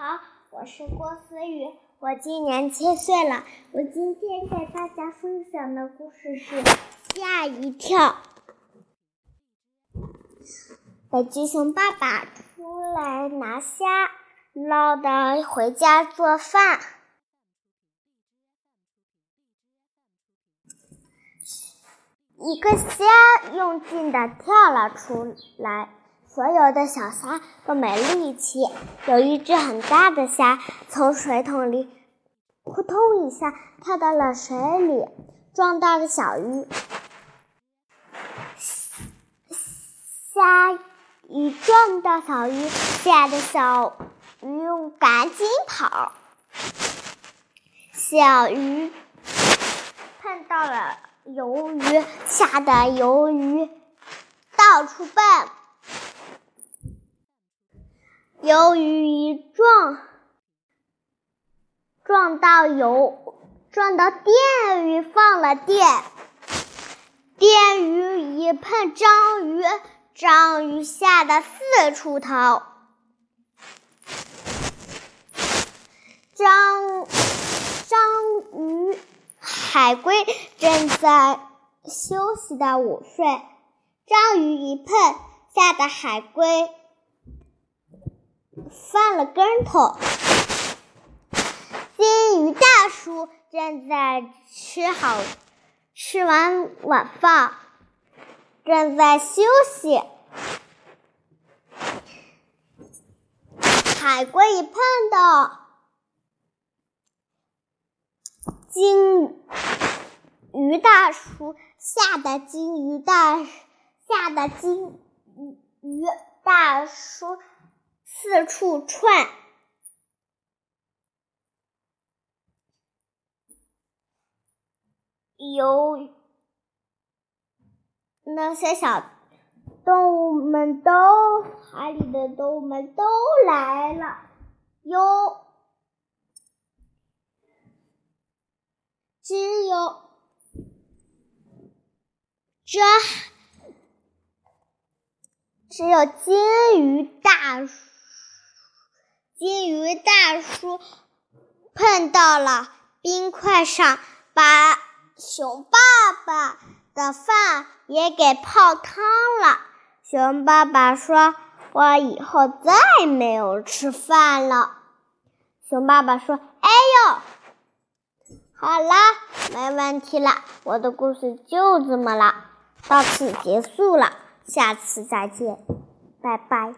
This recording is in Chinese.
好，我是郭思雨，我今年七岁了。我今天给大家分享的故事是《吓一跳》。北极熊爸爸出来拿虾，捞的回家做饭。一个虾用劲的跳了出来。所有的小虾都没力气。有一只很大的虾从水桶里扑通一下跳到了水里，撞到了小鱼。虾一撞到小鱼，吓得小鱼赶紧跑。小鱼碰到了鱿鱼，吓得鱿鱼到处蹦。鱿鱼一撞，撞到油，撞到电鱼，放了电。电鱼一碰章鱼，章鱼吓得四处逃。章章鱼、海龟正在休息的午睡，章鱼一碰，吓得海龟。翻了跟头，金鱼大叔正在吃好，吃完晚饭，正在休息。海龟一碰到金鱼大叔，吓得金鱼大吓得金鱼大叔。四处窜，有那些小动物们都，海里的动物们都来了，有只有这只有金鱼大叔。金鱼大叔碰到了冰块上，把熊爸爸的饭也给泡汤了。熊爸爸说：“我以后再没有吃饭了。”熊爸爸说：“哎呦，好了，没问题了，我的故事就这么了，到此结束了，下次再见，拜拜。”